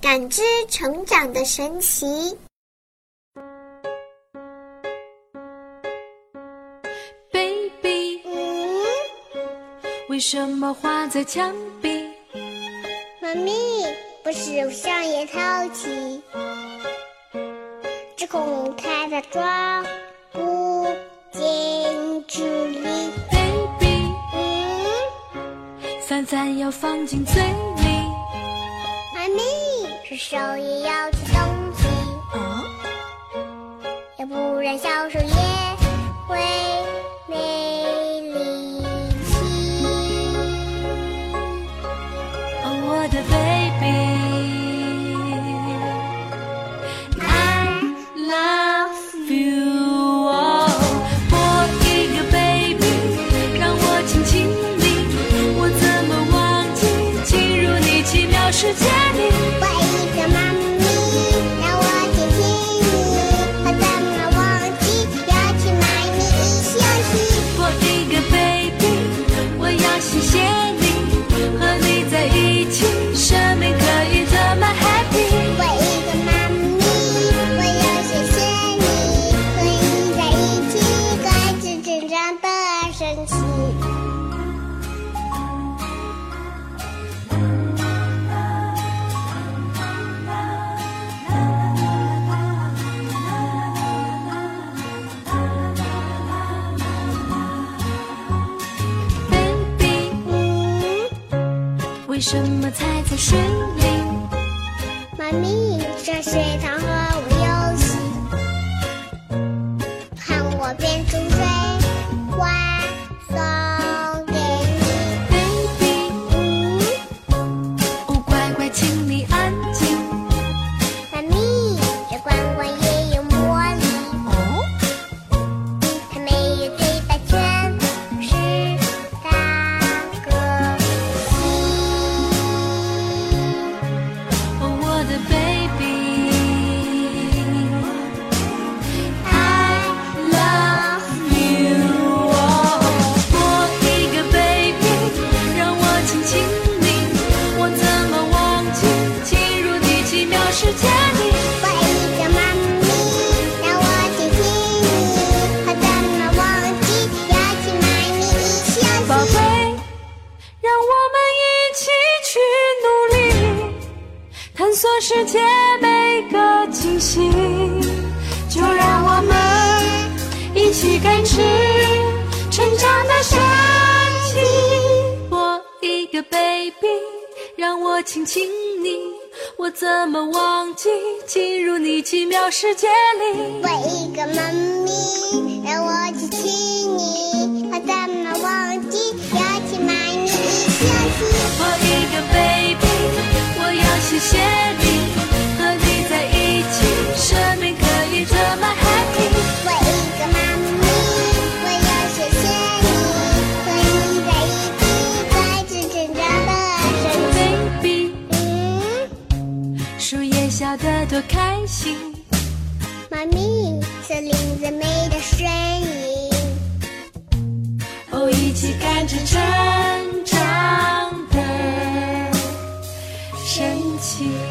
感知成长的神奇。Baby，嗯，为什么画在墙壁？妈咪，不是想也淘气，只空开的窗，不见距离。Baby，嗯，饭饭要放进嘴里。手也要吃东西，哦，要不然小手也会没力气。哦，我的 baby。I love you，哦，我一个 baby，让我亲亲你，我怎么忘记进入你奇妙世界里？为什么踩在水里？妈咪这水塘和我游戏，看我变成世界每个惊喜。就让我们一起感知成长的神奇。我一个 baby，让我亲亲你，我怎么忘记进入你奇妙世界里？我一个妈咪，让我亲亲你，我怎么多开心。妈咪，这林最美的身影。哦，一起看着成长的神奇。